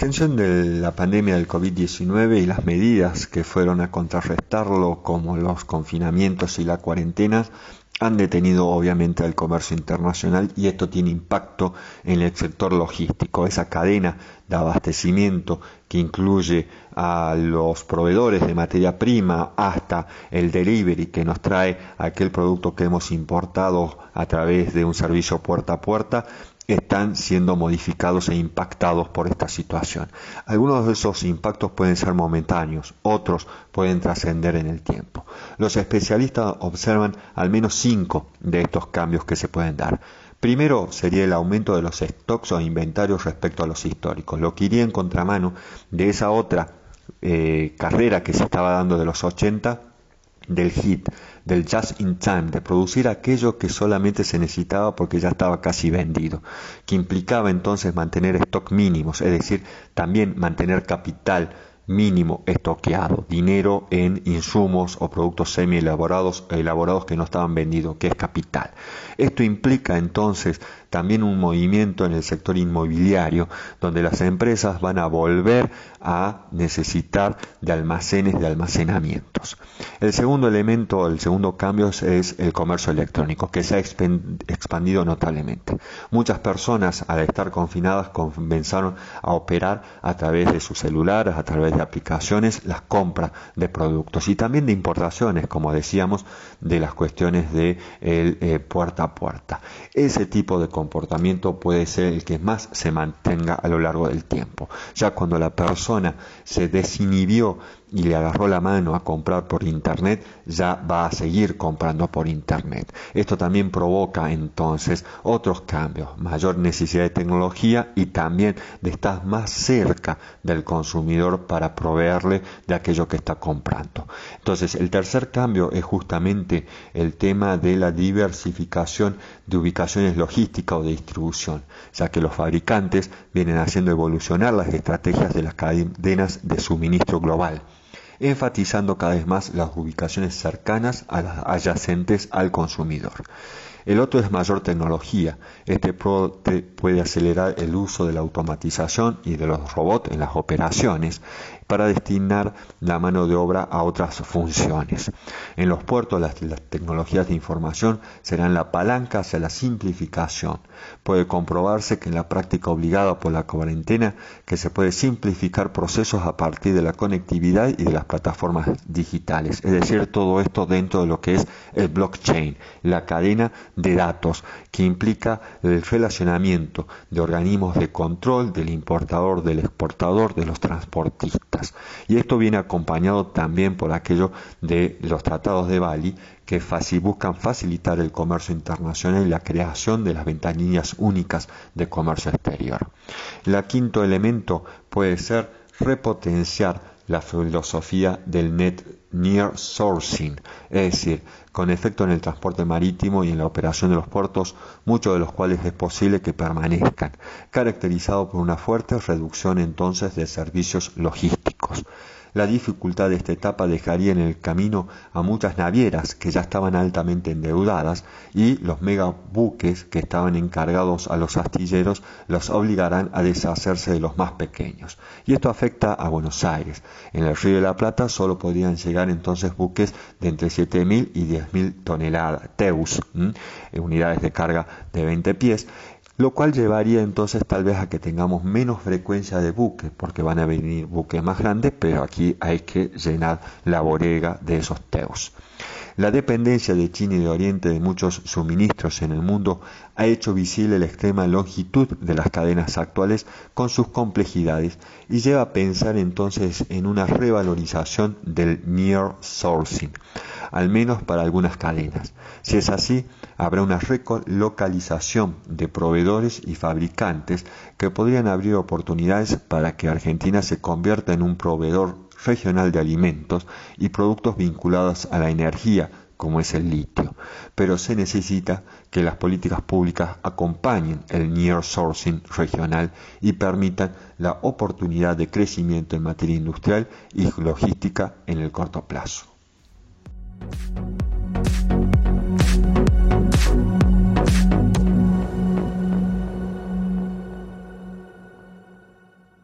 extensión de la pandemia del COVID-19 y las medidas que fueron a contrarrestarlo, como los confinamientos y la cuarentena, han detenido obviamente al comercio internacional y esto tiene impacto en el sector logístico, esa cadena de abastecimiento que incluye a los proveedores de materia prima hasta el delivery que nos trae aquel producto que hemos importado a través de un servicio puerta a puerta, están siendo modificados e impactados por esta situación. Algunos de esos impactos pueden ser momentáneos, otros pueden trascender en el tiempo. Los especialistas observan al menos cinco de estos cambios que se pueden dar. Primero sería el aumento de los stocks o inventarios respecto a los históricos, lo que iría en contramano de esa otra eh, carrera que se estaba dando de los 80 del hit, del just in time, de producir aquello que solamente se necesitaba porque ya estaba casi vendido, que implicaba entonces mantener stock mínimos, es decir, también mantener capital mínimo estoqueado, dinero en insumos o productos semi elaborados, elaborados que no estaban vendidos, que es capital. Esto implica entonces también un movimiento en el sector inmobiliario, donde las empresas van a volver a necesitar de almacenes de almacenamientos. El segundo elemento, el segundo cambio es el comercio electrónico, que se ha expandido notablemente. Muchas personas al estar confinadas comenzaron a operar a través de sus celulares, a través de aplicaciones, las compras de productos y también de importaciones, como decíamos, de las cuestiones de eh, puerta a puerta. Ese tipo de comportamiento puede ser el que más se mantenga a lo largo del tiempo. Ya cuando la persona se desinhibió y le agarró la mano a comprar por internet, ya va a seguir comprando por internet. Esto también provoca entonces otros cambios, mayor necesidad de tecnología y también de estar más cerca del consumidor para proveerle de aquello que está comprando. Entonces, el tercer cambio es justamente el tema de la diversificación de ubicaciones logísticas o de distribución, ya que los fabricantes vienen haciendo evolucionar las estrategias de las cadenas de suministro global enfatizando cada vez más las ubicaciones cercanas a las adyacentes al consumidor. El otro es mayor tecnología. Este puede acelerar el uso de la automatización y de los robots en las operaciones para destinar la mano de obra a otras funciones. En los puertos las, tecnologías de información serán la palanca hacia la simplificación. Puede comprobarse que en la práctica obligada por la cuarentena que se puede simplificar procesos a partir de la conectividad y de las plataformas digitales. Es decir, todo esto dentro de lo que es el blockchain, la cadena de datos que implica el relacionamiento de organismos de control del importador, del exportador, de los transportistas. Y esto viene acompañado también por aquello de los tratados de Bali que buscan facilitar el comercio internacional y la creación de las ventanillas únicas de comercio exterior. El quinto elemento puede ser repotenciar la filosofía del net near sourcing, es decir, con efecto en el transporte marítimo y en la operación de los puertos, muchos de los cuales es posible que permanezcan, caracterizado por una fuerte reducción entonces de servicios logísticos. La dificultad de esta etapa dejaría en el camino a muchas navieras que ya estaban altamente endeudadas y los megabuques que estaban encargados a los astilleros los obligarán a deshacerse de los más pequeños. Y esto afecta a Buenos Aires. En el Río de la Plata solo podían llegar entonces buques de entre 7.000 y 10.000 toneladas, TEUS, unidades de carga de 20 pies, lo cual llevaría entonces tal vez a que tengamos menos frecuencia de buques, porque van a venir buques más grandes, pero aquí hay que llenar la bodega de esos teos. La dependencia de China y de Oriente de muchos suministros en el mundo ha hecho visible la extrema longitud de las cadenas actuales con sus complejidades y lleva a pensar entonces en una revalorización del near sourcing al menos para algunas cadenas. Si es así, habrá una relocalización de proveedores y fabricantes que podrían abrir oportunidades para que Argentina se convierta en un proveedor regional de alimentos y productos vinculados a la energía, como es el litio, pero se necesita que las políticas públicas acompañen el near sourcing regional y permitan la oportunidad de crecimiento en materia industrial y logística en el corto plazo.